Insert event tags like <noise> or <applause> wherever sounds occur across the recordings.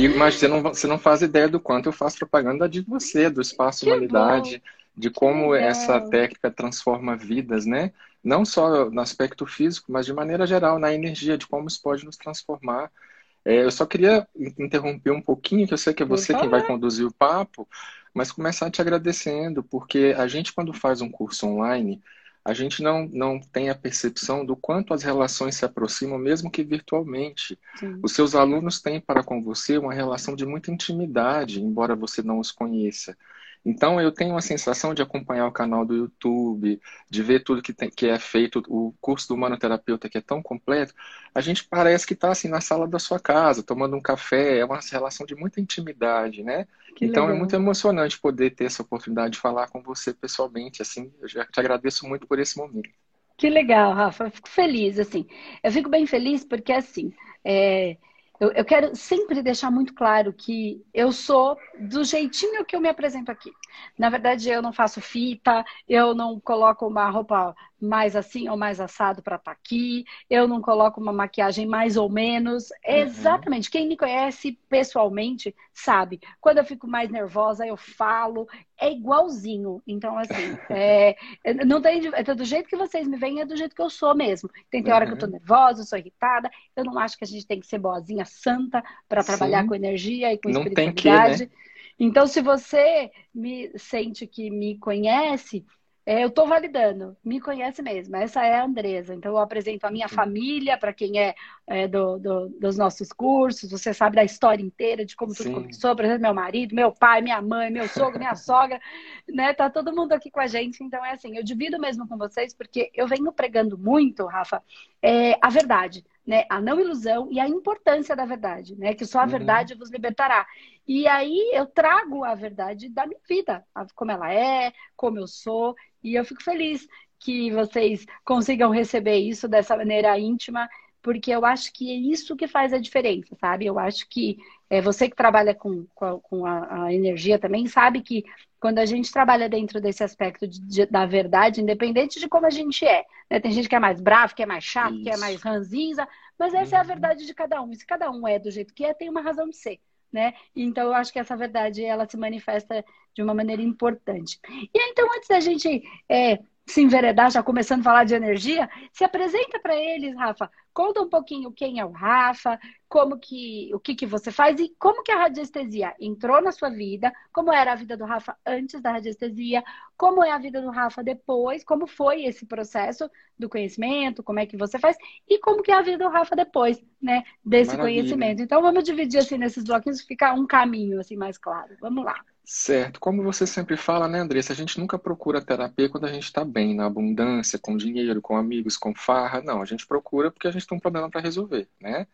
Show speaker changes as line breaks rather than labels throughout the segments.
E, mas você não, você não faz ideia do quanto eu faço propaganda de você, do Espaço
Que
Humanidade,
bom.
de como essa técnica transforma vidas, né? Não só no aspecto físico, mas de maneira geral, na energia, de como isso pode nos transformar. É, eu só queria interromper um pouquinho, que eu sei que é você quem vai conduzir o papo, mas começar te agradecendo, porque a gente, quando faz um curso online, a gente não, não tem a percepção do quanto as relações se aproximam, mesmo que virtualmente.
Sim.
Os seus alunos têm para com você uma relação de muita intimidade, embora você não os conheça. Então, eu tenho a sensação de acompanhar o canal do YouTube, de ver tudo que, tem, que é feito, o curso do humanoterapeuta que é tão completo, a gente parece que está assim na sala da sua casa, tomando um café, é uma relação de muita intimidade, né?
Que
Então, é
legal.
muito emocionante poder ter essa oportunidade de falar com você pessoalmente, assim, eu já te agradeço muito por esse momento.
Que legal, Rafa. Eu fico feliz, assim. Eu fico bem feliz porque, assim, é, eu, eu quero sempre deixar muito claro que eu sou do jeitinho que eu me apresento aqui. Na verdade, eu não faço fita, eu não coloco uma roupa mais assim ou mais assado para estar aqui, eu não coloco uma maquiagem mais ou menos.
Uhum.
Exatamente. Quem me conhece pessoalmente sabe. Quando eu fico mais nervosa, eu falo. É igualzinho. Então, assim, <laughs> é, não tem, é do jeito que vocês me veem, é do jeito que eu sou mesmo. Tem, tem hora que eu tô
Uhum.
nervosa, eu sou irritada. Eu não acho que a gente tem que ser boazinha santa para trabalhar
Sim,
com energia e com
não tem que, né?
espiritualidade. Então, se você me sente que me conhece, é, eu estou validando, me conhece mesmo. Essa é a Andresa. Então, eu apresento a minha família para quem é, é, do, do- dos nossos cursos. Você sabe da história inteira de como tudo
Sim,
começou. Por exemplo, meu marido, meu pai, minha mãe, meu sogro, minha <laughs> sogra, né? Tá todo mundo aqui com a gente. Então, é assim, eu divido mesmo com vocês, porque eu venho pregando muito, Rafa, é, a verdade. Né, a não ilusão e a importância da verdade, né? Que só a
uhum,
verdade vos libertará. E aí eu trago a verdade da minha vida, como ela é, como eu sou, e eu fico feliz que vocês consigam receber isso dessa maneira íntima, porque eu acho que é isso que faz a diferença, sabe? Eu acho que é, você que trabalha com, com, a, com a- a energia também sabe que quando a gente trabalha dentro desse aspecto de- de- da verdade, independente de como a gente é, né? Tem gente que é mais bravo, que é mais chato, que é mais
isso.
ranzinza, mas essa é a
Uhum.
verdade de cada um. E se cada um é do jeito que é, tem uma razão de ser, né? Então eu acho que essa verdade ela se manifesta de uma maneira importante. E então, antes da gente é, se enveredar, já começando a falar de energia, se apresenta para eles, Rafa. Conta um pouquinho quem é o Rafa, como que, o que, que você faz e como que a radiestesia entrou na sua vida, como era a vida do Rafa antes da radiestesia, como é a vida do Rafa depois, como foi esse processo do conhecimento, como é que você faz e como que é a vida do Rafa depois, né, desse
Maravilha.
conhecimento. Então vamos dividir assim nesses bloquinhos, ficar um caminho assim mais claro. Vamos lá.
Certo. Como você sempre fala, né, Andressa? A gente nunca procura terapia quando a gente está bem, na abundância, com dinheiro, com amigos, com farra. Não, a gente procura porque a gente tem um problema para resolver, né?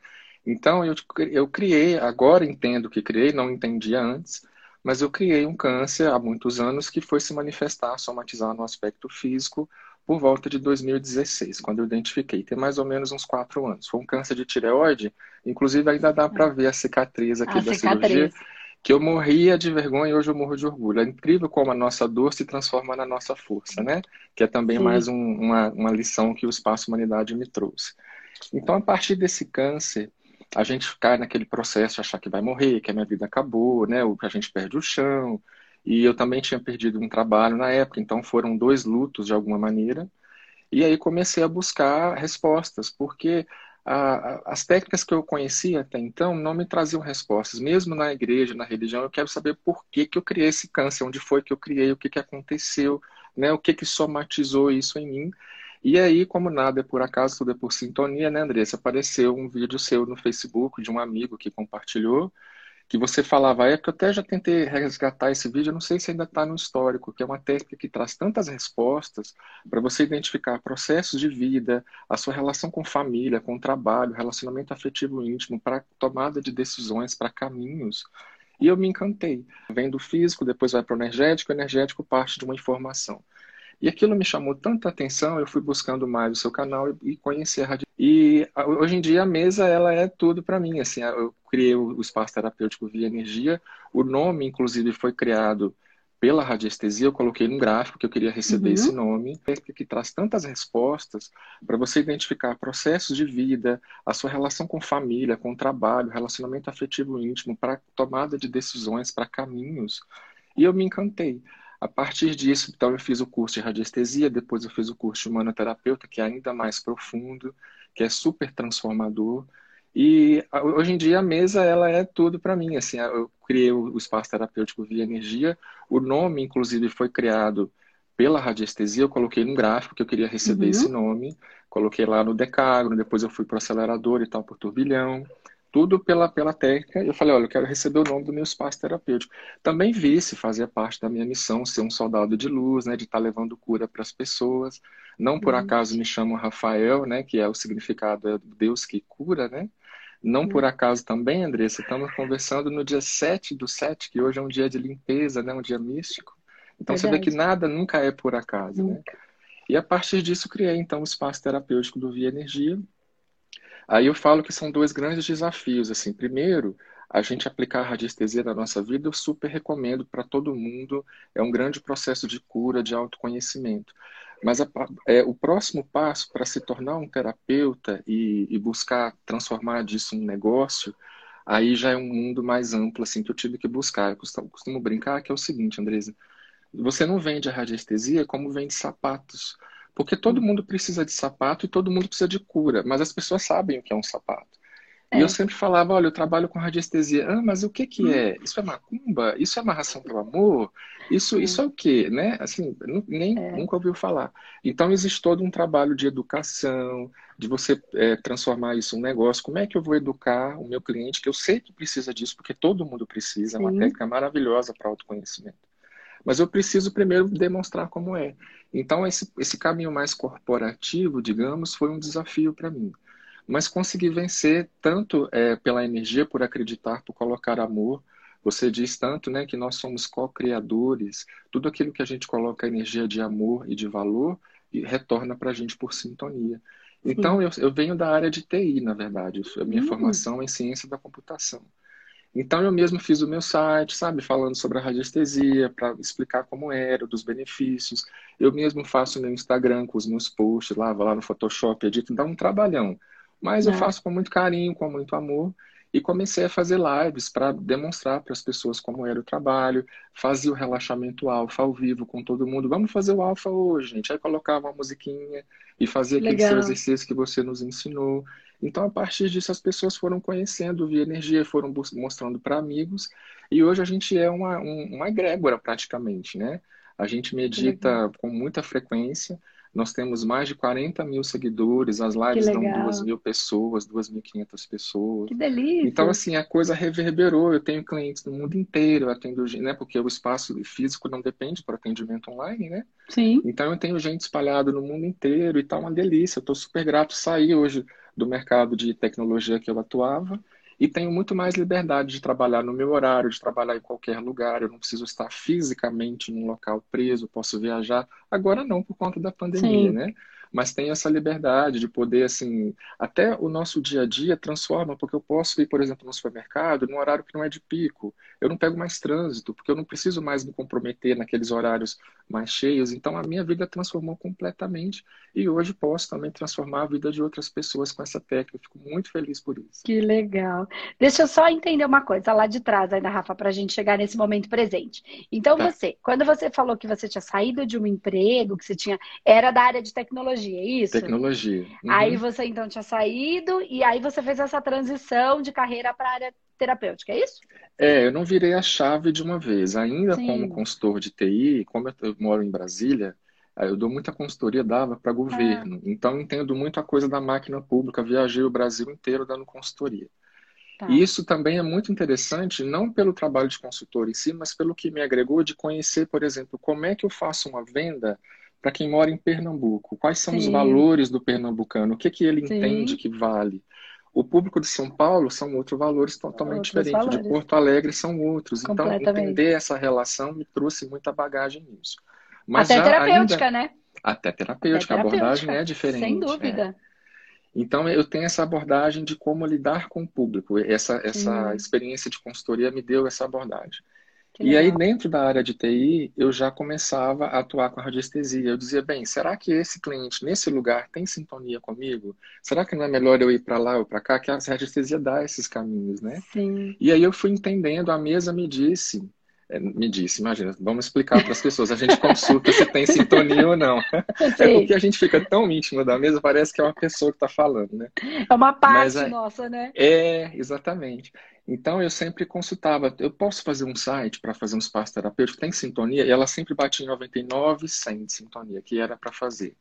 Então, eu, eu criei, agora entendo que criei, não entendia antes, mas eu criei um câncer há muitos anos que foi se manifestar, somatizar no aspecto físico por volta de 2016, quando eu identifiquei. Tem mais ou menos uns quatro anos. Foi um câncer de tireoide, inclusive ainda dá para ver a cicatriz aqui
A
da
cicatriz.
cirurgia que eu morria de vergonha e hoje eu morro de orgulho. É incrível como a nossa dor se transforma na nossa força, né? Que é também
Sim.
mais um, uma, uma lição que o Espaço Humanidade me trouxe. Então, a partir desse câncer, a gente cai naquele processo de achar que vai morrer, que a minha vida acabou, né? Ou que a gente perde o chão. E eu também tinha perdido um trabalho na época, então foram dois lutos de alguma maneira. E aí comecei a buscar respostas, porque as técnicas que eu conhecia até então não me traziam respostas. Mesmo na igreja, na religião, eu quero saber por que, que eu criei esse câncer, onde foi que eu criei, o que, que aconteceu, né? o que, que somatizou isso em mim. E aí, como nada é por acaso, tudo é por sintonia, né, Andressa? Apareceu um vídeo seu no Facebook de um amigo que compartilhou, que você falava à época, eu até já tentei resgatar esse vídeo, eu não sei se ainda está no histórico, que é uma técnica que traz tantas respostas para você identificar processos de vida, a sua relação com família, com trabalho, relacionamento afetivo íntimo, para tomada de decisões, para caminhos. E eu me encantei. Vem do físico, depois vai para o energético, o energético parte de uma informação. E aquilo me chamou tanta atenção, eu fui buscando mais o seu canal e, conhecer a. E hoje em dia a mesa ela é tudo para mim. Assim, eu criei o espaço terapêutico via energia. O nome, inclusive, foi criado pela radiestesia, eu coloquei num gráfico que eu queria receber uhum. esse nome, que traz tantas respostas para você identificar processos de vida, a sua relação com família, com trabalho, relacionamento afetivo íntimo, para tomada de decisões, para caminhos. E eu me encantei. A partir disso, então, eu fiz o curso de radiestesia, depois eu fiz o curso de humanoterapeuta, que é ainda mais profundo, que é super transformador. E hoje em dia a mesa ela é tudo para mim. Assim, eu criei o espaço terapêutico via energia. O nome, inclusive, foi criado pela radiestesia. Eu coloquei num gráfico que eu queria receber uhum. esse nome. Coloquei lá no decágono. Depois eu fui para o acelerador e tal por turbilhão. Tudo pela, pela técnica. Eu falei, olha, eu quero receber o nome do meu espaço terapêutico. Também vi se fazia parte da minha missão ser um soldado de luz, né, de estar tá levando cura para as pessoas. Não por uhum. acaso me chamo Rafael, né, que é o significado é Deus que cura, né? Não por acaso também, Andressa, estamos conversando no dia 7 do 7, que hoje é um dia de limpeza, né? um dia místico. Então Verdade. você vê que nada nunca é por acaso. Né? E a partir disso criei então o espaço terapêutico do Via Energia. Aí eu falo que são dois grandes desafios. assim. Primeiro, a gente aplicar a radiestesia na nossa vida, eu super recomendo para todo mundo. É um grande processo de cura, de autoconhecimento. Mas a, é, o próximo passo para se tornar um terapeuta e, e, buscar transformar disso um negócio, aí já é um mundo mais amplo assim que eu tive que buscar. Eu costumo, costumo brincar que é o seguinte, Andresa, você não vende a radiestesia como vende sapatos. Porque todo mundo precisa de sapato e todo mundo precisa de cura, mas as pessoas sabem o que é um sapato. É. E eu sempre falava, olha, eu trabalho com radiestesia. Ah, mas o que que hum. é? Isso é macumba? Isso é amarração pelo amor? Isso, isso é o quê? Né? Assim, nem, é. nunca ouviu falar. Então, existe todo um trabalho de educação, de você é, transformar isso em um negócio. Como é que eu vou educar o meu cliente, que eu sei que precisa disso, porque todo mundo precisa, é uma técnica maravilhosa para autoconhecimento. Mas eu preciso primeiro demonstrar como é. Então, esse, esse caminho mais corporativo, digamos, foi um desafio para mim mas conseguir vencer tanto é, pela energia, por acreditar, por colocar amor. Você diz tanto né, que nós somos co-criadores, tudo aquilo que a gente coloca energia de amor e de valor e retorna para a gente por sintonia. Então, eu, eu, venho da área de TI, na verdade, a minha uhum. formação é em ciência da computação. Então, eu mesmo fiz o meu site, sabe, falando sobre a radiestesia, para explicar como era, dos benefícios. Eu mesmo faço meu Instagram com os meus posts lá, vou lá no Photoshop, edito, dá um trabalhão. Mas é. eu faço com muito carinho, com muito amor. E comecei a fazer lives para demonstrar para as pessoas como era o trabalho, fazia o relaxamento alfa ao vivo com todo mundo. Vamos fazer o alfa hoje, gente. Aí colocava uma musiquinha e fazia aquele seu exercício que você nos ensinou. Então, a partir disso, as pessoas foram conhecendo via energia, foram mostrando para amigos. E hoje a gente é uma, um, uma egrégora, praticamente, né? A gente medita com muita frequência. Nós temos mais de 40 mil seguidores, as lives dão 2 mil pessoas, 2.500 pessoas.
Que delícia!
Então, assim, a coisa reverberou. Eu tenho clientes no mundo inteiro, atendo, né? Porque o espaço físico não depende para atendimento online, né?
Sim.
Então, eu tenho gente espalhada no mundo inteiro e tá uma delícia. Eu estou super grato sair hoje do mercado de tecnologia que eu atuava e tenho muito mais liberdade de trabalhar no meu horário, de trabalhar em qualquer lugar. Eu não preciso estar fisicamente num local preso, posso viajar. Agora não, por conta da pandemia, Sim. né? Mas tem essa liberdade de poder, assim, até o nosso dia a dia transforma, porque eu posso ir, por exemplo, no supermercado num horário que não é de pico. Eu não pego mais trânsito, porque eu não preciso mais me comprometer naqueles horários mais cheios. Então, a minha vida transformou completamente e hoje posso também transformar a vida de outras pessoas com essa técnica. Fico muito feliz por isso.
Que legal. Deixa eu só entender uma coisa lá de trás ainda, Rafa, para a gente chegar nesse momento presente. Então, tá. você, quando você falou que você tinha saído de um emprego, que você tinha, era da área de tecnologia, tecnologia, é isso?
Tecnologia.
Uhum. Aí você então tinha saído e aí você fez essa transição de carreira para a área terapêutica, é isso?
É, eu não virei a chave de uma vez. Ainda Sim. como consultor de TI, como eu moro em Brasília, eu dou muita consultoria, dava para governo. Ah. Então, entendo muito a coisa da máquina pública. Viajei o Brasil inteiro dando consultoria. Tá. E isso também é muito interessante, não pelo trabalho de consultor em si, mas pelo que me agregou de conhecer, por exemplo, como é que eu faço uma venda para quem mora em Pernambuco. Quais são Sim. os valores do pernambucano? O que, que ele Sim. entende que vale? O público de São Paulo são outros valores totalmente outros diferentes. Valores. De Porto Alegre são outros. Então, entender essa relação me trouxe muita bagagem nisso.
Mas Até terapêutica, ainda... né?
Até terapêutica. Até terapêutica. A abordagem é diferente.
Sem dúvida. É.
Então, eu tenho essa abordagem de como lidar com o público. Essa, essa experiência de consultoria me deu essa abordagem. E aí, dentro da área de TI, eu já começava a atuar com a radiestesia. Eu dizia, bem, será que esse cliente nesse lugar tem sintonia comigo? Será que não é melhor eu ir para lá ou para cá? Que a radiestesia dá esses caminhos, né?
Sim.
E aí eu fui entendendo, a mesa me disse, me disse, imagina, vamos explicar para as pessoas, a gente consulta se tem sintonia ou não. <laughs> Sim. É porque a gente fica tão íntimo da mesa, parece que é uma pessoa que está falando, né?
É uma parte Mas, é, nossa, né?
É, exatamente. Então eu sempre consultava, eu posso fazer um site para fazer um espaço terapêutico, tem sintonia? E ela sempre batia em 99, 100 de sintonia, que era para fazer.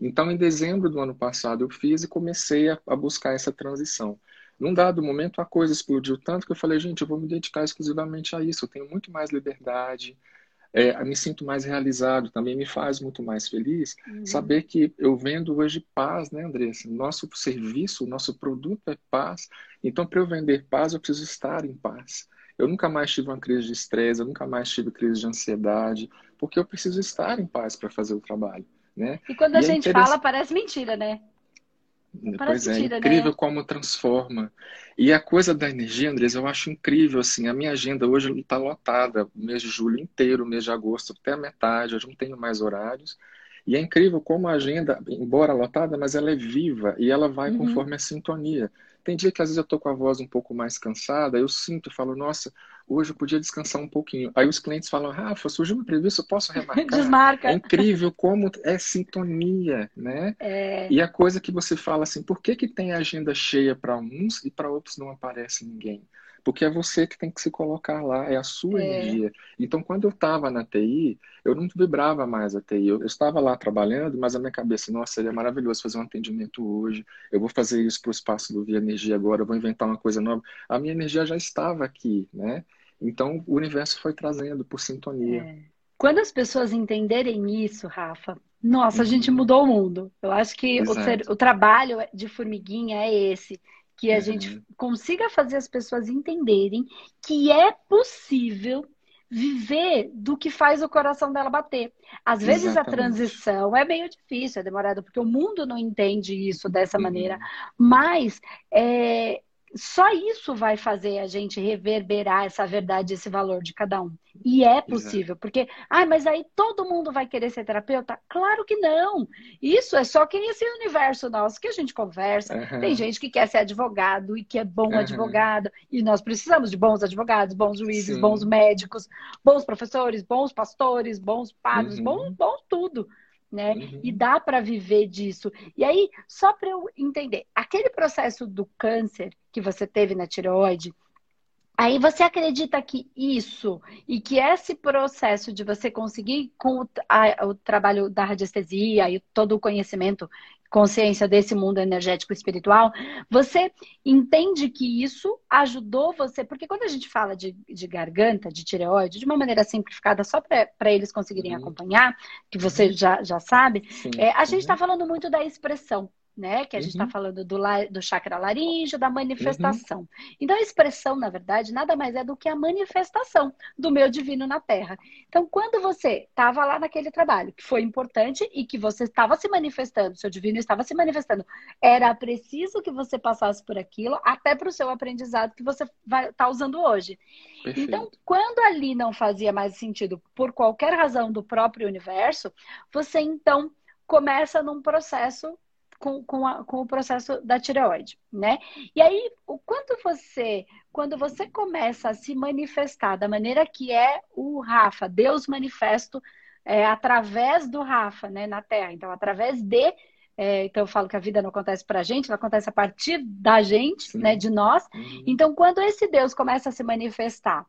Então em dezembro do ano passado eu fiz e comecei a, a buscar essa transição. Num dado momento a coisa explodiu tanto que eu falei, gente, eu vou me dedicar exclusivamente a isso, eu tenho muito mais liberdade, é, me sinto mais realizado, também me faz muito mais feliz uhum. saber que eu vendo hoje paz, né, Andressa? Nosso serviço, nosso produto é paz. Então, para eu vender paz, eu preciso estar em paz. Eu nunca mais tive uma crise de estresse, eu nunca mais tive crise de ansiedade, porque eu preciso estar em paz para fazer o trabalho, né?
E quando a e é gente fala, parece mentira, né?
Pois é, né? incrível né? como transforma. E a coisa da energia, Andres, eu acho incrível, assim, a minha agenda hoje está lotada, mês de julho inteiro, mês de agosto até a metade, eu não tenho mais horários. E é incrível como a agenda, embora lotada, mas ela é viva e ela vai uhum. conforme a sintonia. Tem dia que às vezes eu tô com a voz um pouco mais cansada, eu sinto, falo, nossa, hoje eu podia descansar um pouquinho. Aí os clientes falam, Rafa, surgiu um imprevisto, eu posso <laughs> remarcar?
Desmarca.
É incrível como é sintonia, né?
É...
E a coisa que você fala assim, por que, que tem agenda cheia para uns e para outros não aparece ninguém? Porque é você que tem que se colocar lá, é a sua é. energia. Então, quando eu estava na TI, eu não vibrava mais a TI. Eu, eu, estava lá trabalhando, mas a minha cabeça, nossa, seria maravilhoso fazer um atendimento hoje. Eu vou fazer isso para o espaço do Via Energia agora, eu vou inventar uma coisa nova. A minha energia já estava aqui, né? Então, o universo foi trazendo por sintonia. É.
Quando as pessoas entenderem isso, Rafa, nossa, a gente uhum. mudou o mundo. Eu acho que o, ser, o, trabalho de formiguinha é esse que a uhum. gente consiga fazer as pessoas entenderem que é possível viver do que faz o coração dela bater. Às vezes Exatamente. a transição é meio difícil, é demorado, porque o mundo não entende isso dessa uhum. maneira, mas é, só isso vai fazer a gente reverberar essa verdade, esse valor de cada um. E é possível, Exato. porque, ah, mas aí todo mundo vai querer ser terapeuta? Claro que não. Isso é só que esse universo nosso que a gente conversa. Uhum. Tem gente que quer ser advogado e que é bom uhum. advogado, e nós precisamos de bons advogados, bons juízes, Sim. bons médicos, bons professores, bons pastores, bons padres, uhum. bom, bom tudo né? Uhum. E dá para viver disso. E aí, só para eu entender, aquele processo do câncer que você teve na tireoide, aí você acredita que isso e que esse processo de você conseguir com o, a, o trabalho da radiestesia e todo o conhecimento consciência desse mundo energético espiritual, você entende que isso ajudou você, porque quando a gente fala de, de garganta, de tireoide, de uma maneira simplificada, só para eles conseguirem uhum. acompanhar, que você uhum. já, já sabe, é, a gente está uhum. falando muito da expressão né? Que a gente está uhum. falando do, do chakra laríngeo, da manifestação. Uhum. Então, a expressão, na verdade, nada mais é do que a manifestação do meu divino na Terra. Então, quando você estava lá naquele trabalho, que foi importante e que você estava se manifestando, seu divino estava se manifestando, era preciso que você passasse por aquilo, até para o seu aprendizado que você vai estar tá usando hoje. Perfeito. Então, quando ali não fazia mais sentido, por qualquer razão do próprio universo, você então começa num processo com, com, a, com o processo da tireoide, né? E aí, o quanto você, quando você começa a se manifestar da maneira que é o Rafa, Deus manifesto é, através do Rafa, né, na Terra. Então, através de é, então eu falo que a vida não acontece para a gente, ela acontece a partir da gente, Sim. né, de nós. Uhum. Então, quando esse Deus começa a se manifestar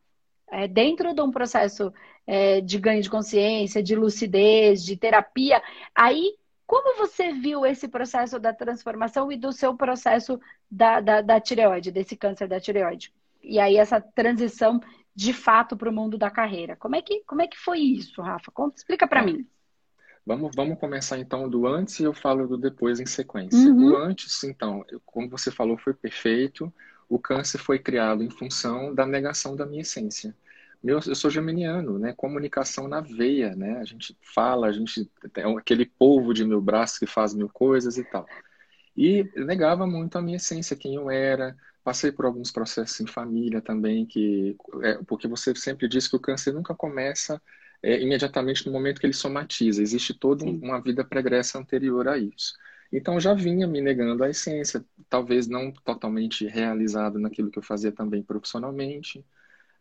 é, dentro de um processo é, de ganho de consciência, de lucidez, de terapia, aí como você viu esse processo da transformação e do seu processo da, da, da tireoide, desse câncer da tireoide? E aí essa transição de fato para o mundo da carreira. Como é que, como é que foi isso, Rafa? Conta, explica para mim.
Vamos, vamos começar então do antes e eu falo do depois em sequência. Uhum. O antes, então, como você falou, foi perfeito. O câncer foi criado em função da negação da minha essência. Meu, eu sou geminiano, né? Comunicação na veia, né? A gente fala, a gente tem aquele polvo de mil braços que faz mil coisas e tal. E negava muito a minha essência, quem eu era, passei por alguns processos em família também, que é, porque você sempre diz que o câncer nunca começa é, imediatamente no momento que ele somatiza. Existe toda Sim. uma vida pregressa anterior a isso. Então já vinha me negando a essência, talvez não totalmente realizado naquilo que eu fazia também profissionalmente.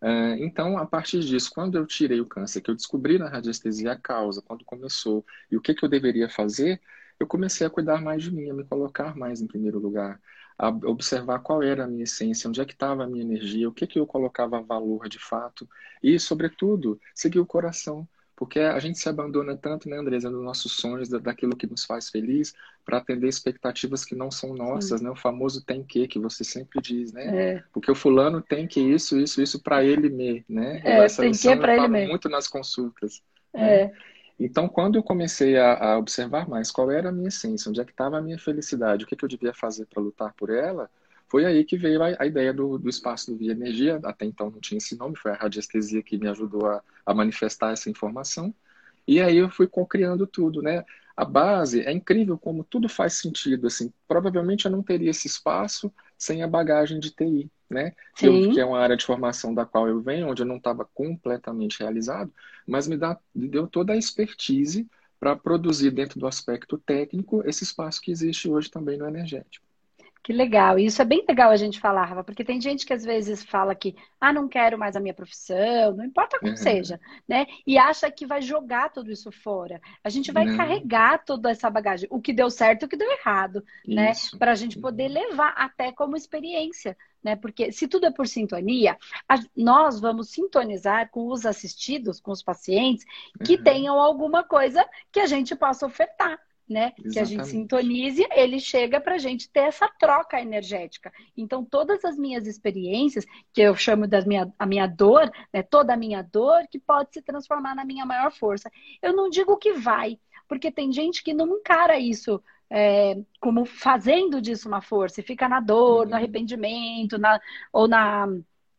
Uh, então, a partir disso, quando eu tirei o câncer, que eu descobri na radiestesia a causa, quando começou e o que, que eu deveria fazer, eu comecei a cuidar mais de mim, a me colocar mais em primeiro lugar, a observar qual era a minha essência, onde é que estava a minha energia, o que, que eu colocava valor de fato e, sobretudo, seguir o coração. Porque a gente se abandona tanto, né, Andresa, nos nossos sonhos, daquilo que nos faz feliz, para atender expectativas que não são nossas, Sim. né? O famoso tem que, que você sempre diz, né? É. Porque o fulano tem que isso, isso, isso para ele me, né?
É, Essa tem que para ele mesmo.
muito nas consultas.
É. Né?
Então, quando eu comecei a, a, observar mais qual era a minha essência, onde é que estava a minha felicidade, o que, que eu devia fazer para lutar por ela, foi aí que veio a, a ideia do, do, espaço do Via Energia. Até então não tinha esse nome, foi a radiestesia que me ajudou a, a manifestar essa informação. E aí eu fui co-criando tudo, né? A base é incrível como tudo faz sentido, assim. Provavelmente eu não teria esse espaço sem a bagagem de TI, né? Que, eu, que, é uma área de formação da qual eu venho, onde eu não estava completamente realizado, mas me, dá, me deu toda a expertise para produzir dentro do aspecto técnico esse espaço que existe hoje também no energético.
Que legal. E isso é bem legal a gente falar, Rafa, porque tem gente que às vezes fala que, ah, não quero mais a minha profissão, não importa como uhum. seja, né? E acha que vai jogar tudo isso fora. A gente vai não. carregar toda essa bagagem, o que deu certo e o que deu errado, né? isso. né? Para a gente poder levar até como experiência, né? Porque se tudo é por sintonia, a, nós vamos sintonizar com os assistidos, com os pacientes que uhum. tenham alguma coisa que a gente possa ofertar né? Exatamente. Que a gente sintonize, ele chega para a gente ter essa troca energética. Então, todas as minhas experiências, que eu chamo da minha, a minha dor, né? toda a minha dor, que pode se transformar na minha maior força. Eu não digo que vai, porque tem gente que não encara isso é, como fazendo disso uma força, e fica na dor, uhum. no arrependimento, na, ou na,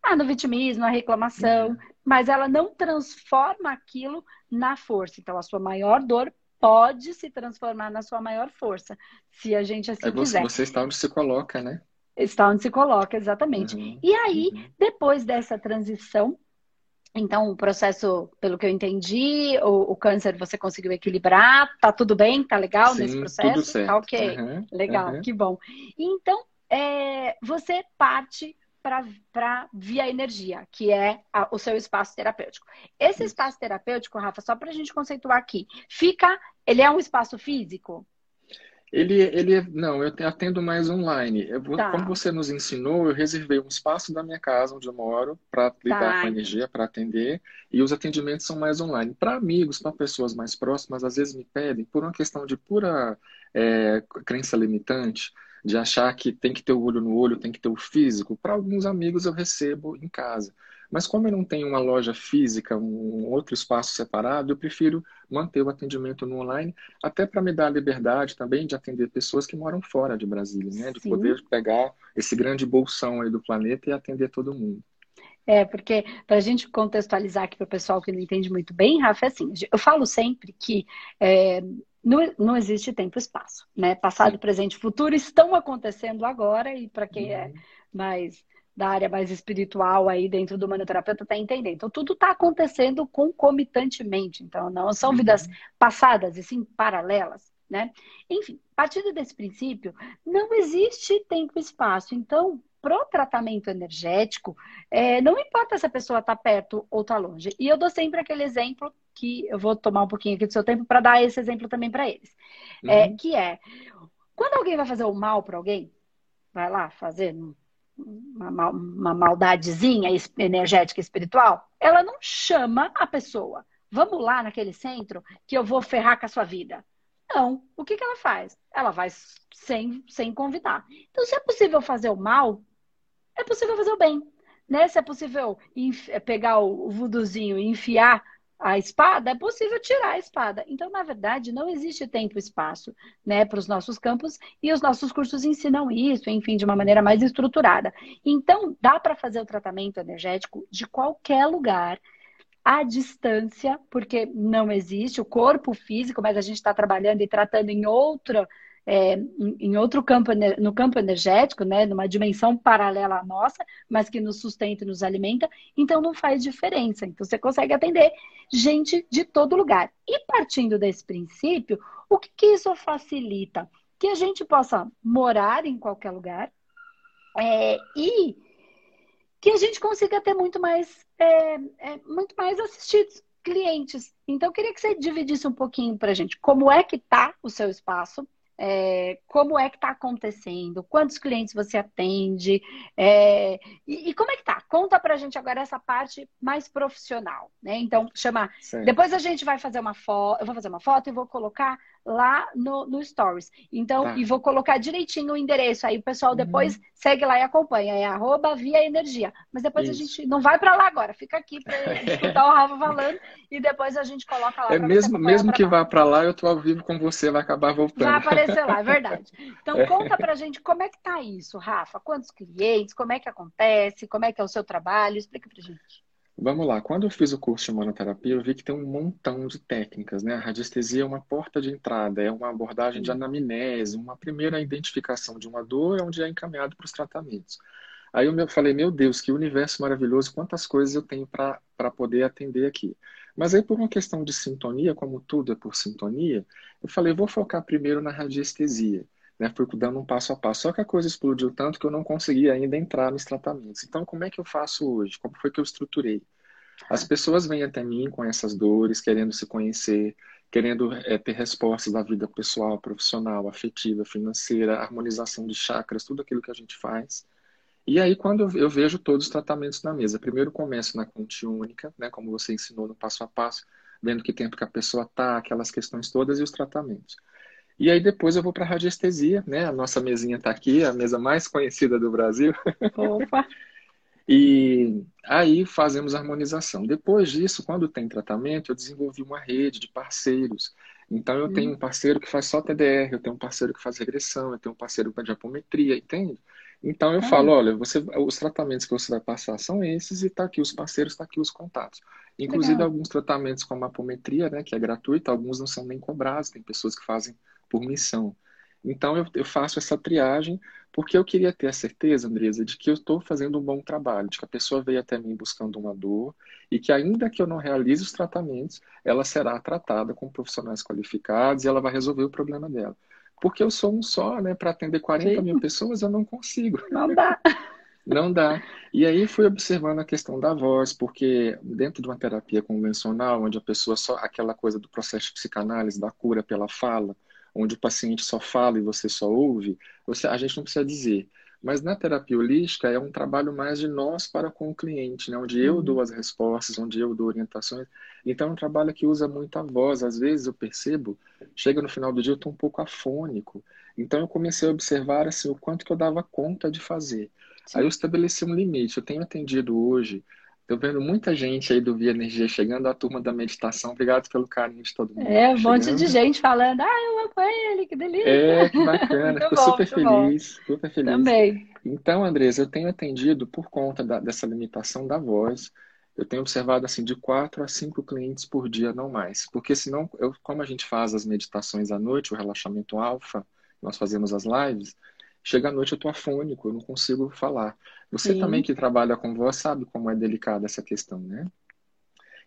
ah, no vitimismo, na reclamação, uhum. mas ela não transforma aquilo na força. Então, a sua maior dor pode se transformar na sua maior força, se a gente assim é,
você,
quiser.
Você está onde se coloca, né?
Está onde se coloca, exatamente. Uhum, e aí, uhum. depois dessa transição, então, o processo, pelo que eu entendi, o, o, câncer você conseguiu equilibrar, tá tudo bem, tá legal
Sim,
nesse processo?
Tudo certo.
Tá ok, uhum, legal, que bom. Então, é, você parte para via energia, que é a, o seu espaço terapêutico. Esse espaço terapêutico, Rafa, só para a gente conceituar aqui, fica, ele é um espaço físico?
Ele, ele não, eu atendo mais online. Vou, tá. Como você nos ensinou, eu reservei um espaço da minha casa onde eu moro para lidar tá. com a energia, para atender, e os atendimentos são mais online. Para amigos, para pessoas mais próximas, às vezes me pedem, por uma questão de pura é, crença limitante, de achar que tem que ter o olho no olho, tem que ter o físico. Para alguns amigos eu recebo em casa. Mas como eu não tenho uma loja física, um outro espaço separado, eu prefiro manter o atendimento no online, até para me dar a liberdade também de atender pessoas que moram fora de Brasília, né? De Sim. poder pegar esse grande bolsão aí do planeta e atender todo mundo.
É, porque para a gente contextualizar aqui para o pessoal que não entende muito bem, Rafa, é assim, eu falo sempre que é, não, não existe tempo e espaço, né? Passado, Sim. presente e futuro estão acontecendo agora, e para quem é uhum. é mais da área mais espiritual aí dentro do manoterapeuta está entendendo. Então, tudo está acontecendo concomitantemente. Então, não são uhum. vidas passadas, e sim paralelas, né? Enfim, partindo desse princípio, não existe tempo e espaço. Então, pro tratamento energético, é, não importa se a pessoa está perto ou está longe. E eu dou sempre aquele exemplo que eu vou tomar um pouquinho aqui do seu tempo para dar esse exemplo também para eles. É, uhum. É, que é, quando alguém vai fazer o mal para alguém, vai lá fazer uma, uma maldadezinha energética espiritual, ela não chama a pessoa. Vamos lá naquele centro que eu vou ferrar com a sua vida. Não. O que, que ela faz? Ela vai sem, sem convidar. Então, se é possível fazer o mal, é possível fazer o bem. Né? Se é possível pegar o vuduzinho e enfiar a espada, é possível tirar a espada. Então, na verdade, não existe tempo e espaço né, para os nossos campos e os nossos cursos ensinam isso, enfim, de uma maneira mais estruturada. Então, dá para fazer o tratamento energético de qualquer lugar, à distância, porque não existe o corpo físico, mas a gente está trabalhando e tratando em outra é, em outro campo, no campo energético, né, numa dimensão paralela à nossa, mas que nos sustenta e nos alimenta, então não faz diferença. Então você consegue atender gente de todo lugar. E partindo desse princípio, o que, que isso facilita? Que a gente possa morar em qualquer lugar é, e que a gente consiga ter muito mais, é, é, muito mais assistidos clientes. Então, eu queria que você dividisse um pouquinho para a gente como é que está o seu espaço, é, como é que está acontecendo, quantos clientes você atende é, e, e, como é que tá? Conta para a gente agora essa parte mais profissional, né? Então, chama. Depois a gente vai fazer uma foto, eu vou fazer uma foto e vou colocar lá no, no Stories. Então, tá. e vou colocar direitinho o endereço. Aí o pessoal depois uhum. segue lá e acompanha. É arroba via energia. Mas depois Isso. a gente não vai para lá agora, fica aqui para <laughs> escutar o Rafa falando e depois a gente coloca lá.
É mesmo, mesmo que vá para lá, eu tô ao vivo com você, vai acabar voltando.
Vai aparecer lá, é verdade. <laughs> Então é. conta pra gente como é que tá isso, Rafa. Quantos clientes, como é que acontece, como é que é o seu trabalho? Explica pra gente.
Vamos lá, quando eu fiz o curso de manoterapia, eu vi que tem um montão de técnicas, né? A radiestesia é uma porta de entrada, é uma abordagem de anamnese, uma primeira identificação de uma dor, onde é encaminhado para os tratamentos. Aí eu falei, meu Deus, que universo maravilhoso, quantas coisas eu tenho para poder atender aqui. Mas aí, por uma questão de sintonia, como tudo é por sintonia, eu falei, vou focar primeiro na radiestesia né? Fui dando um passo a passo. Só que a coisa explodiu tanto que eu não conseguia ainda entrar nos tratamentos. Então, como é que eu faço hoje? Como foi que eu estruturei? As pessoas vêm até mim com essas dores, querendo se conhecer, querendo é, ter respostas da vida pessoal, profissional, afetiva, financeira, harmonização de chakras, tudo aquilo que a gente faz. E aí, quando eu, vejo todos os tratamentos na mesa, primeiro começo na conte única, né, como você ensinou no passo a passo, vendo que tempo que a pessoa está, aquelas questões todas e os tratamentos. E aí depois eu vou para a radiestesia, né? A nossa mesinha está aqui, a mesa mais conhecida do Brasil. Opa! <laughs> e aí fazemos harmonização. Depois disso, quando tem tratamento, eu desenvolvi uma rede de parceiros. Então eu tenho um hum. parceiro que faz só TDR, eu tenho um parceiro que faz regressão, eu tenho um parceiro com diapometria, entende? Então eu ah. falo, olha, você, os tratamentos que você vai passar são esses e está aqui os parceiros, está aqui os contatos. Inclusive Legal. alguns tratamentos como apometria, né, que é gratuito, alguns não são nem cobrados, tem pessoas que fazem por missão. Então eu, eu faço essa triagem porque eu queria ter a certeza, Andresa, de que eu estou fazendo um bom trabalho, de que a pessoa veio até mim buscando uma dor e que ainda que eu não realize os tratamentos, ela será tratada com profissionais qualificados e ela vai resolver o problema dela. Porque eu sou um só, né? Para atender 40 Sim. mil pessoas, eu não consigo.
Não dá.
Não dá. E aí fui observando a questão da voz, porque dentro de uma terapia convencional, onde a pessoa só aquela coisa do processo de psicanálise, da cura pela fala, onde o paciente só fala e você só ouve, você, a gente não precisa dizer. Mas na terapia holística é um trabalho mais de nós para com o cliente, né? onde eu uhum. dou as respostas, onde eu dou orientações. Então é um trabalho que usa muita voz. Às vezes eu percebo, chega no final do dia eu estou um pouco afônico. Então eu comecei a observar assim, o quanto que eu dava conta de fazer. Sim. Aí eu estabeleci um limite. Eu tenho atendido hoje Tô vendo muita gente aí do Via Energia chegando, a turma da meditação. Obrigado pelo carinho de todo mundo.
É, um chegando. monte de gente falando, ah, eu amo ele, que delícia.
É, que bacana, <laughs> fico bom, super feliz, bom. super feliz.
Também.
Então, Andresa, eu tenho atendido por conta da, dessa limitação da voz. Eu tenho observado assim de quatro a cinco clientes por dia, não mais. Porque senão, eu, como a gente faz as meditações à noite, o relaxamento alfa, nós fazemos as lives, chega à noite eu tô afônico, eu não consigo falar. Você Sim. também que trabalha com voz sabe como é delicada essa questão, né?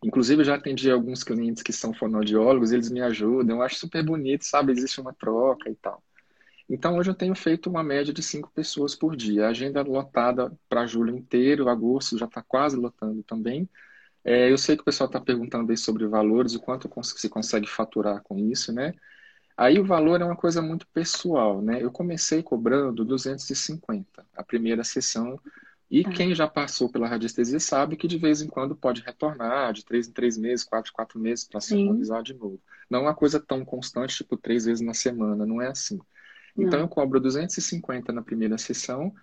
Inclusive, eu já atendi alguns clientes que são fonoaudiólogos, eles me ajudam, eu acho super bonito, sabe? Existe uma troca e tal. Então, hoje eu tenho feito uma média de cinco pessoas por dia. A agenda é lotada para julho inteiro, agosto já está quase lotando também. É, eu sei que o pessoal está perguntando aí sobre valores, o quanto se consegue faturar com isso, né? Aí o valor é uma coisa muito pessoal, né? Eu comecei cobrando 250 a primeira sessão e tá. quem já passou pela radiestesia sabe que de vez em quando pode retornar de três em três meses, quatro em quatro meses para se harmonizar de novo. Não é uma coisa tão constante, tipo três vezes na semana, não é assim. Então não. eu cobro 250 na primeira sessão,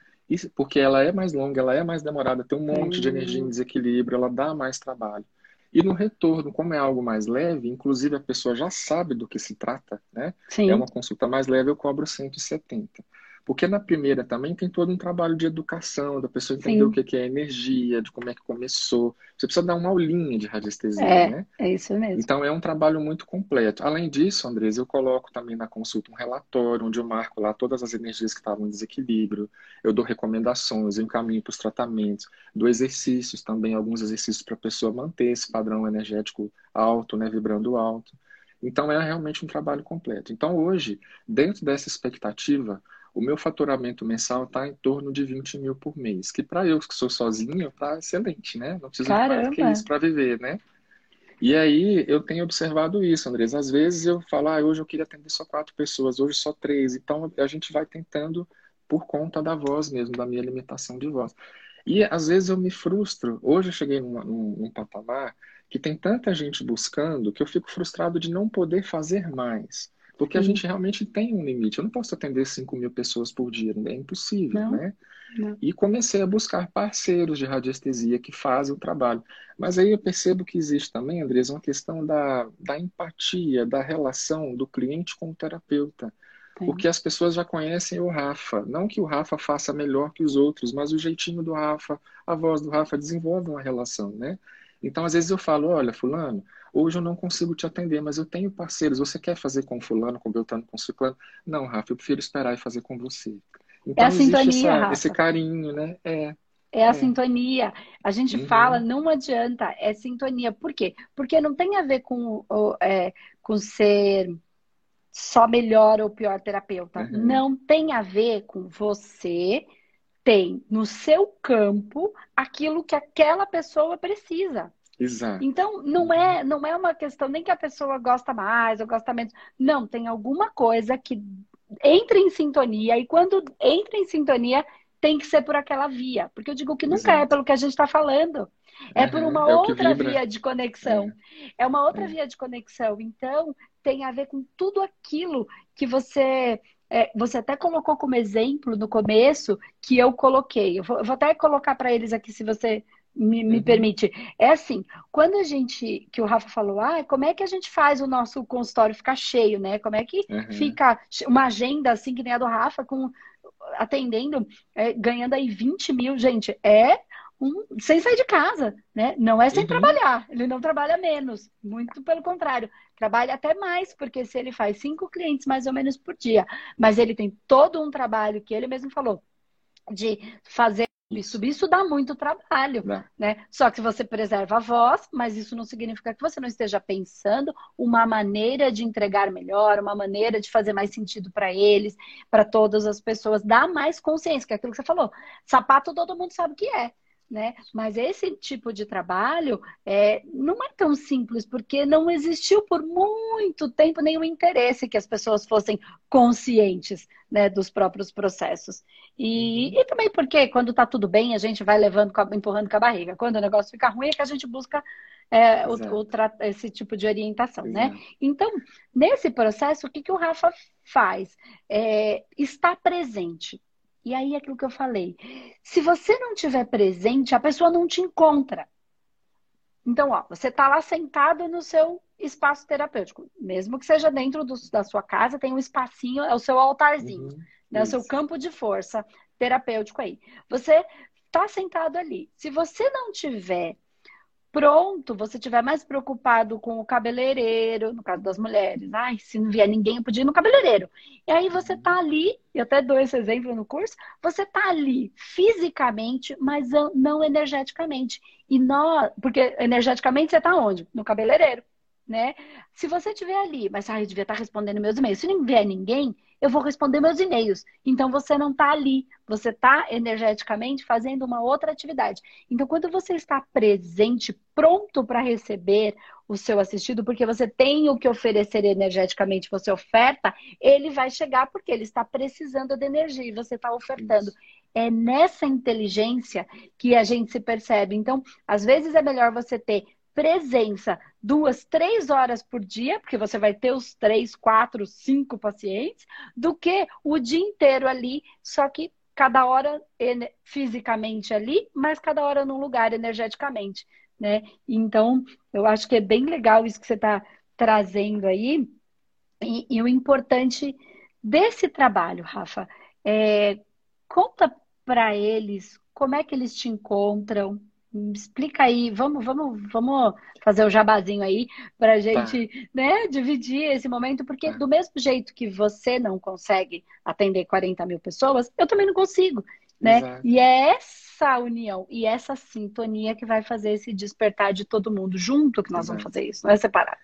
porque ela é mais longa, ela é mais demorada, tem um monte de energia em desequilíbrio, ela dá mais trabalho. E no retorno, como é algo mais leve, inclusive a pessoa já sabe do que se trata, né? Sim. É uma consulta mais leve, eu cobro 170. Porque na primeira também tem todo um trabalho de educação, da pessoa entender Sim. o que é energia, de como é que começou. Você precisa dar uma aulinha de radiestesia,
é,
né?
É isso mesmo.
Então é um trabalho muito completo. Além disso, Andres, eu coloco também na consulta um relatório onde eu marco lá todas as energias que estavam em desequilíbrio, eu dou recomendações, eu encaminho para os tratamentos, dou exercícios também, alguns exercícios para a pessoa manter esse padrão energético alto, né, vibrando alto. Então é realmente um trabalho completo. Então hoje, dentro dessa expectativa, o meu faturamento mensal está em torno de 20 mil por mês, que para eu que sou sozinho, está excelente, né? Não preciso Caramba. mais que isso para viver, né? E aí eu tenho observado isso, Andres. Às vezes eu falo, ah, hoje eu queria atender só quatro pessoas, hoje só três. Então a gente vai tentando por conta da voz mesmo, da minha limitação de voz. E às vezes eu me frustro. Hoje eu cheguei num, num, num patamar que tem tanta gente buscando que eu fico frustrado de não poder fazer mais. Porque a gente realmente tem um limite. Eu não posso atender 5 mil pessoas por dia, é impossível, não, né? Não. E comecei a buscar parceiros de radiestesia que fazem o trabalho. Mas aí eu percebo que existe também, Andres, uma questão da, da empatia, da relação do cliente com o terapeuta. Sim. Porque as pessoas já conhecem o Rafa. Não que o Rafa faça melhor que os outros, mas o jeitinho do Rafa, a voz do Rafa desenvolve uma relação, né? Então, às vezes eu falo, olha, fulano, hoje eu não consigo te atender, mas eu tenho parceiros, você quer fazer com fulano, com Beltrano, com ciclano? Não, Rafa, eu prefiro esperar e fazer com você.
Então, é a sintonia, essa,
esse carinho, né? É.
É a é. sintonia. A gente uhum. fala, não adianta, é sintonia. Por quê? Porque não tem a ver com, é, com ser só melhor ou pior terapeuta. Uhum. Não tem a ver com você tem no seu campo aquilo que aquela pessoa precisa.
Exato.
Então, não é, não é uma questão nem que a pessoa gosta mais ou gosta menos. Não, tem alguma coisa que entra em sintonia e quando entra em sintonia tem que ser por aquela via. Porque eu digo que nunca é Exato. é pelo que a gente está falando. É uhum, por uma é outra via de conexão. É, é uma outra é. via de conexão. Então, tem a ver com tudo aquilo que você é, você até colocou como exemplo no começo que eu coloquei. Eu vou, eu vou até colocar para eles aqui, se você me, me uhum. permite. É assim, quando a gente, que o Rafa falou, ah, como é que a gente faz o nosso consultório ficar cheio, né? Como é que uhum. fica uma agenda assim que nem a do Rafa, com atendendo, é, ganhando aí 20 mil, gente, é um, sem sair de casa, né? Não é sem uhum. trabalhar, ele não trabalha menos, muito pelo contrário, trabalha até mais, porque se ele faz cinco clientes mais ou menos por dia, mas ele tem todo um trabalho que ele mesmo falou de fazer isso, isso dá muito trabalho, é. né? Só que você preserva a voz, mas isso não significa que você não esteja pensando uma maneira de entregar melhor, uma maneira de fazer mais sentido para eles, para todas as pessoas, dá mais consciência, que é aquilo que você falou. Sapato todo mundo sabe o que é né? Mas esse tipo de trabalho é, não é tão simples, porque não existiu por muito tempo nenhum interesse que as pessoas fossem conscientes né, dos próprios processos. E, uhum. e também porque quando está tudo bem, a gente vai levando, empurrando com a barriga. Quando o negócio fica ruim, é que a gente busca é, o, o, esse tipo de orientação, né? Né? Então, nesse processo, o que, que o Rafa faz? É, está presente. E aí é aquilo que eu falei. Se você não tiver presente, a pessoa não te encontra. Então, ó, você está lá sentado no seu espaço terapêutico, mesmo que seja dentro do, da sua casa, tem um espacinho, é o seu altarzinho, uhum, né, o seu campo de força terapêutico aí. Você está sentado ali. Se você não tiver pronto, você estiver mais preocupado com o cabeleireiro, no caso das mulheres, ai, se não vier ninguém, eu podia ir no cabeleireiro. E aí você tá ali, e até dou esse exemplo no curso, você tá ali fisicamente, mas não energeticamente. E nós, porque energeticamente você tá onde? No cabeleireiro, né? Se você estiver ali, mas ai, eu devia estar tá respondendo meus e-mails. Se não vier ninguém, eu vou responder meus e-mails. Então você não está ali, você está energeticamente fazendo uma outra atividade. Então, quando você está presente, pronto para receber o seu assistido, porque você tem o que oferecer energeticamente, você oferta, ele vai chegar porque ele está precisando de energia e você está ofertando. Isso. É nessa inteligência que a gente se percebe. Então, às vezes é melhor você ter presença duas, três horas por dia, porque você vai ter os três, quatro, cinco pacientes, do que o dia inteiro ali, só que cada hora fisicamente ali, mas cada hora num lugar energeticamente, né? Então, eu acho que é bem legal isso que você está trazendo aí. E, e o importante desse trabalho, Rafa, É, conta para eles como é que eles te encontram. Explica aí, vamos, vamos, vamos fazer o jabazinho aí para a tá. gente tá. né, dividir esse momento, porque tá. do mesmo jeito que você não consegue atender 40 mil pessoas, eu também não consigo. Né? E é essa união e essa sintonia que vai fazer esse despertar de todo mundo junto que nós Exato. vamos fazer isso, não é separado.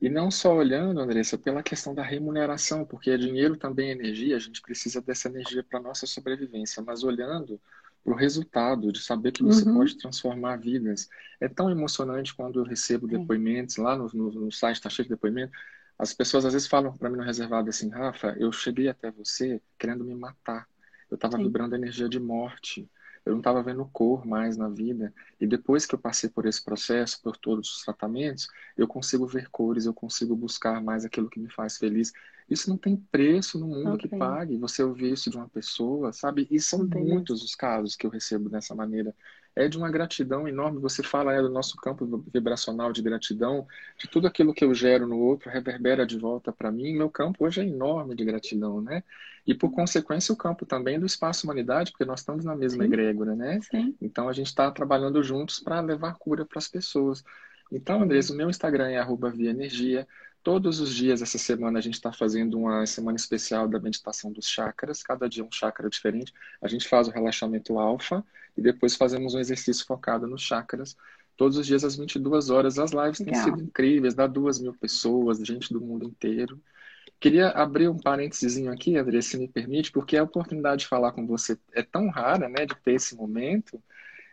E não só olhando, Andressa, pela questão da remuneração, porque dinheiro também é energia, a gente precisa dessa energia para nossa sobrevivência, mas olhando para o resultado, de saber que você uhum. pode transformar vidas. É tão emocionante quando eu recebo depoimentos, lá no, no, no site está cheio de depoimentos, as pessoas às vezes falam para mim no reservado assim, Rafa, eu cheguei até você querendo me matar. Eu estava vibrando energia de morte. Eu não estava vendo cor mais na vida. E depois que eu passei por esse processo, por todos os tratamentos, eu consigo ver cores, eu consigo buscar mais aquilo que me faz feliz. Isso não tem preço no mundo que pague. Você ouvir isso de uma pessoa, sabe? E são muitos os casos que eu recebo dessa maneira é de uma gratidão enorme. Você fala é, do nosso campo vibracional de gratidão, de tudo aquilo que eu gero no outro reverbera de volta para mim. Meu campo hoje é enorme de gratidão, né? E por consequência o campo também do espaço humanidade, porque nós estamos na mesma Sim. egrégora, né? Sim. Então a gente está trabalhando juntos para levar cura para as pessoas. Então, Andrés, o meu Instagram é arroba via energia. Todos os dias essa semana a gente está fazendo uma semana especial da meditação dos chakras, cada dia um chakra diferente. A gente faz o relaxamento alfa e depois fazemos um exercício focado nos chakras. Todos os dias às 22 horas. As lives Legal. têm sido incríveis, dá duas mil pessoas, gente do mundo inteiro. Queria abrir um parênteses aqui, André, se me permite, porque a oportunidade de falar com você é tão rara, né, de ter esse momento.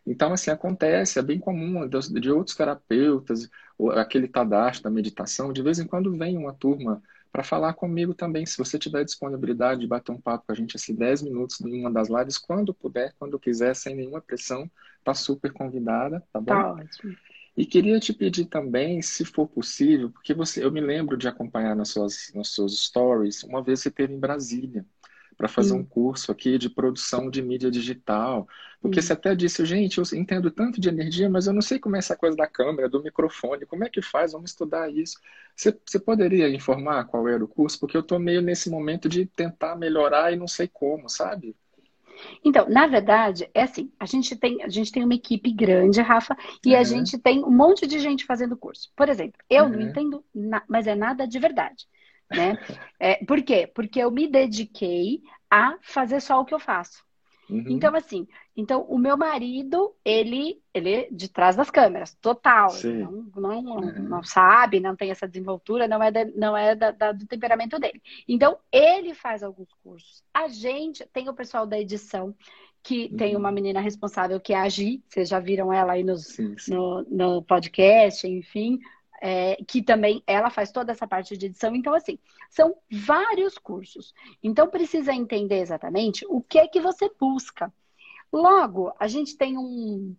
Então, assim, acontece, é bem comum de, outros terapeutas, aquele Tadashi da meditação, de vez em quando vem uma turma para falar comigo também. Se você tiver disponibilidade de bater um papo com a gente, assim, 10 minutos em uma das lives, quando puder, quando quiser, sem nenhuma pressão, tá super convidada, tá bom?
Tá ótimo.
E queria te pedir também, se for possível, porque você, eu me lembro de acompanhar nas suas, nas suas stories, uma vez você esteve em Brasília para fazer um curso aqui de produção de mídia digital. Porque você até disse, gente, eu entendo tanto de energia, mas eu não sei como é essa coisa da câmera, do microfone, como é que faz? Vamos estudar isso. Você, você poderia informar qual era o curso? Porque eu estou meio nesse momento de tentar melhorar e não sei como, sabe?
Então, na verdade, é assim, a gente tem, a gente tem uma equipe grande, Rafa, e uhum. a gente tem um monte de gente fazendo curso. Por exemplo, eu uhum. não entendo, mas é nada de verdade né? É, por quê? Porque eu me dediquei a fazer só o que eu faço. Uhum. Então, assim, então o meu marido, ele, ele é de trás das câmeras, total. Não, não, uhum. não, sabe, não tem essa desenvoltura, não é, da, não é da, da, do temperamento dele. Então, ele faz alguns cursos. A gente tem o pessoal da edição, que uhum. tem uma menina responsável que é a Gi, vocês já viram ela aí nos, sim, sim. No, no podcast, enfim é, que também ela faz toda essa parte de edição. Então, assim, são vários cursos. Então, precisa entender exatamente o que é que você busca. Logo, a gente tem um,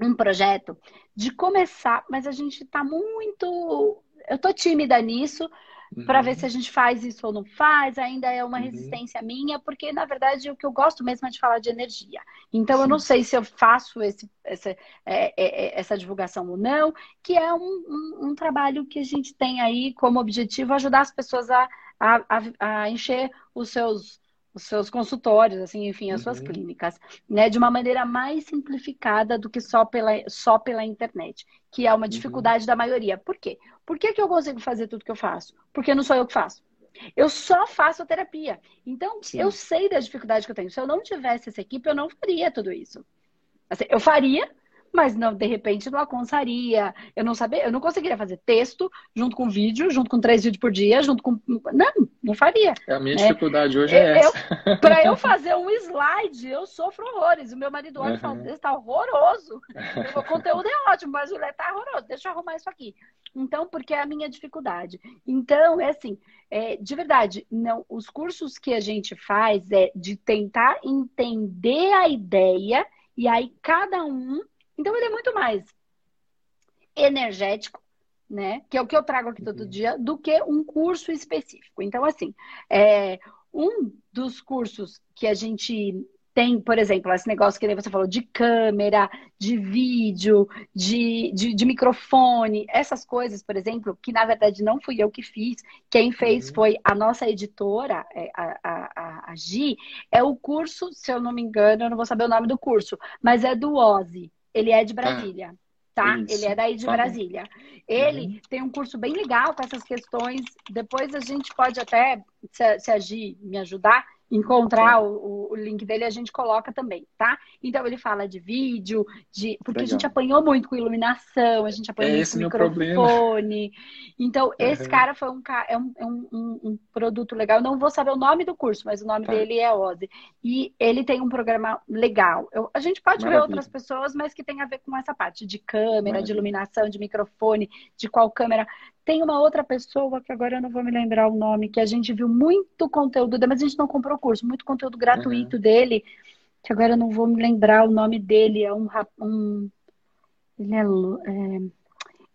um projeto de começar, mas a gente está muito. Eu tô tímida nisso, uhum. para ver se a gente faz isso ou não faz. Ainda é uma uhum. resistência minha, porque na verdade o que eu gosto mesmo é de falar de energia. Então Sim. eu não sei se eu faço esse, essa, é, é, é, essa divulgação ou não, que é um, um, um, trabalho que a gente tem aí como objetivo ajudar as pessoas a, a, a, a encher os seus os seus consultórios, assim, enfim, as suas uhum. clínicas, né, de uma maneira mais simplificada do que só pela, só pela internet, que é uma uhum. dificuldade uhum. da maioria. Por quê? Por que, que eu consigo fazer tudo que eu faço? Porque não sou eu que faço. Eu só faço terapia. Então, Sim. eu sei da dificuldade que eu tenho. Se eu não tivesse essa equipe, eu não faria tudo isso. Assim, eu faria, mas não, de repente não alcançaria. Eu não sabia, eu não conseguiria fazer texto junto com vídeo, junto com três vídeos por dia, junto com. Não, não faria.
É, a minha né? dificuldade hoje é
eu,
essa. <laughs>
Para eu fazer um slide, eu sofro horrores. O meu marido olha uhum. e fala: está horroroso. O conteúdo é ótimo, mas o está horroroso. Deixa eu arrumar isso aqui. Então, porque é a minha dificuldade. Então, é assim, é, de verdade, não, os cursos que a gente faz é de tentar entender a ideia e aí cada um então ele é muito mais energético, né? Que é o que eu trago aqui todo uhum. dia, do que um curso específico. Então, assim, é, um dos cursos que a gente tem, por exemplo, esse negócio que você falou de câmera, de vídeo, de, de, de, microfone, essas coisas, por exemplo, que na verdade não fui eu que fiz, quem fez uhum. foi a nossa editora, é, a, a, a, agir, é o curso, se eu não me engano, eu não vou saber o nome do curso, mas é do Ozzy. Ele é de ah. Brasília. Ah tá? Isso. Ele é daí de tá Brasília. Ele uhum. tem um curso bem legal com essas questões. Depois a gente pode até, se, se agir, me ajudar, encontrar o, o, link dele, a gente coloca também, tá? Então ele fala de vídeo, de porque Legal. a gente apanhou muito com iluminação, a gente apanhou é muito com microfone. Então, uhum. esse cara foi um, é um, é um, um, um, produto legal. Eu não vou saber o nome do curso, mas o nome tá. dele é Ozzy. E ele tem um programa legal. Eu, a gente pode Maravilha. ver outras pessoas, mas que tem a ver com essa parte de câmera, Maravilha. de iluminação, de microfone, de qual câmera. Tem uma outra pessoa que agora eu não vou me lembrar o nome, que a gente viu muito conteúdo, mas a gente não comprou o curso, muito conteúdo gratuito uhum. dele, que agora eu não vou me lembrar o nome dele, é um. um ele é, é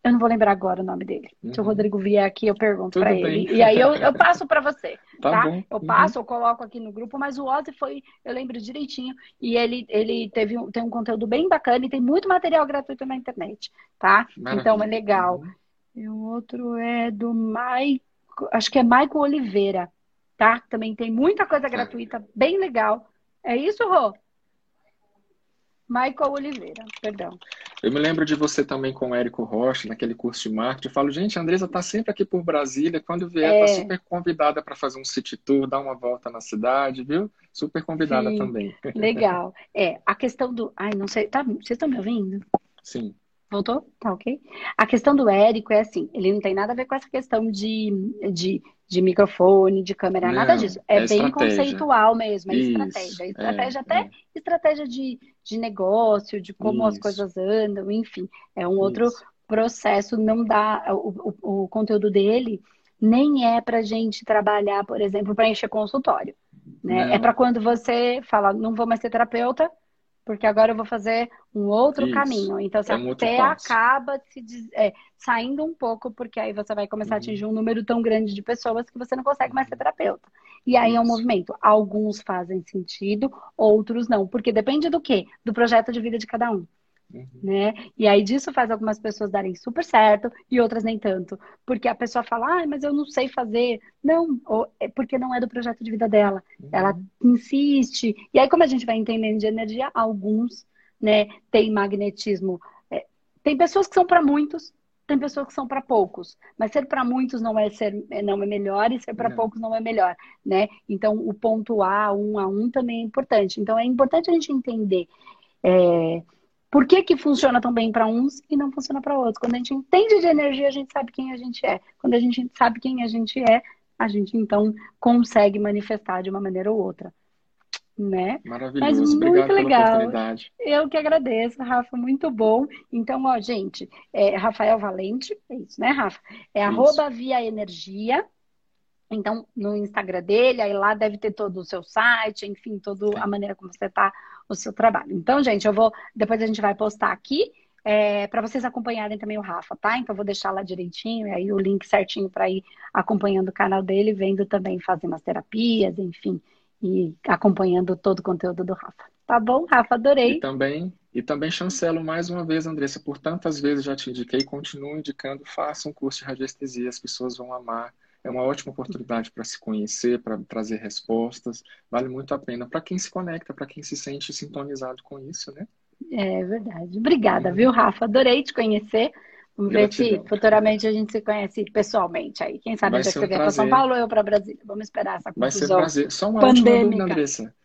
eu não vou lembrar agora o nome dele. Uhum. Se o. Rodrigo vier aqui, eu pergunto para ele. E aí eu, eu <laughs> passo para você. Tá? tá? Eu uhum. passo, uhum. eu coloco aqui no grupo, mas o Ozzy foi, eu lembro direitinho, e ele, ele teve um, tem um conteúdo bem bacana e tem muito material gratuito na internet, tá? Maravilha. Então é legal. Uhum. E o outro é do Maico, acho que é Maico Oliveira, tá? Também tem muita coisa gratuita, bem legal. É isso, Rô? Michael Oliveira, perdão.
Eu me lembro de você também com o Érico Rocha, naquele curso de marketing. Eu falo, gente, a Andresa está sempre aqui por Brasília. Quando vier, está é... super convidada para fazer um city tour, dar uma volta na cidade, viu? Super convidada Sim, também. <laughs>
Legal. É, a questão do. Ai, não sei. Tá... Vocês estão me ouvindo?
Sim.
Voltou? Tá ok? A questão do Érico é assim, ele não tem nada a ver com essa questão de, de, de microfone, de câmera, não, nada disso. É, é bem estratégia. conceitual mesmo, é Isso, estratégia. É estratégia é, até é. estratégia de, de negócio, de como Isso. as coisas andam, enfim. É um outro Isso. processo, não dá. O, o, o conteúdo dele nem é para gente trabalhar, por exemplo, para encher consultório. Né? É para quando você fala, não vou mais ser terapeuta, porque agora eu vou fazer um outro Isso. caminho. Então, você é um até acaba se é, saindo um pouco, porque aí você vai começar uhum. a atingir um número tão grande de pessoas que você não consegue mais ser terapeuta. E aí Isso. é um movimento. Alguns fazem sentido, outros não. Porque depende do quê? Do projeto de vida de cada um. Uhum. Né? E aí disso faz algumas pessoas darem super certo e outras nem tanto. Porque a pessoa fala, ah, mas eu não sei fazer. Não, ou é porque não é do projeto de vida dela. Uhum. Ela insiste. E aí, como a gente vai entendendo de energia, alguns né, têm magnetismo. É, tem pessoas que são para muitos, tem pessoas que são para poucos, mas ser para muitos não é ser não é melhor e ser para poucos não é melhor, né? Então o ponto A, um a um também é importante. Então é importante a gente entender é, por que, que funciona tão bem para uns e não funciona para outros? Quando a gente entende de energia, a gente sabe quem a gente é. Quando a gente sabe quem a gente é, a gente então consegue manifestar de uma maneira ou outra. Né?
Maravilhoso, Mas muito Obrigado legal.
Eu que agradeço, Rafa, muito bom. Então, ó, gente, é Rafael Valente, é isso, né, Rafa? É isso. arroba via energia. Então, no Instagram dele, aí lá deve ter todo o seu site, enfim, toda a maneira como você está o seu trabalho. Então, gente, eu vou. Depois a gente vai postar aqui. É, para vocês acompanharem também o Rafa, tá? Então, eu vou deixar lá direitinho, e aí o link certinho para ir acompanhando o canal dele, vendo também, fazendo as terapias, enfim, e acompanhando todo o conteúdo do Rafa. Tá bom, Rafa? Adorei.
E também, e também chancelo mais uma vez, Andressa, por tantas vezes já te indiquei, continuo indicando, faça um curso de radiestesia, as pessoas vão amar é uma ótima oportunidade para se conhecer, para trazer respostas. Vale muito a pena para quem se conecta, para quem se sente sintonizado com isso, né?
É verdade. Obrigada, uhum. viu, Rafa? Adorei te conhecer. Vamos Gratidão. ver se futuramente a gente se conhece pessoalmente aí. Quem sabe a gente um vier para São Paulo ou eu para Brasília. Vamos esperar essa confusão
Vai ser prazer. Só uma pandêmica. última dúvida, Andressa.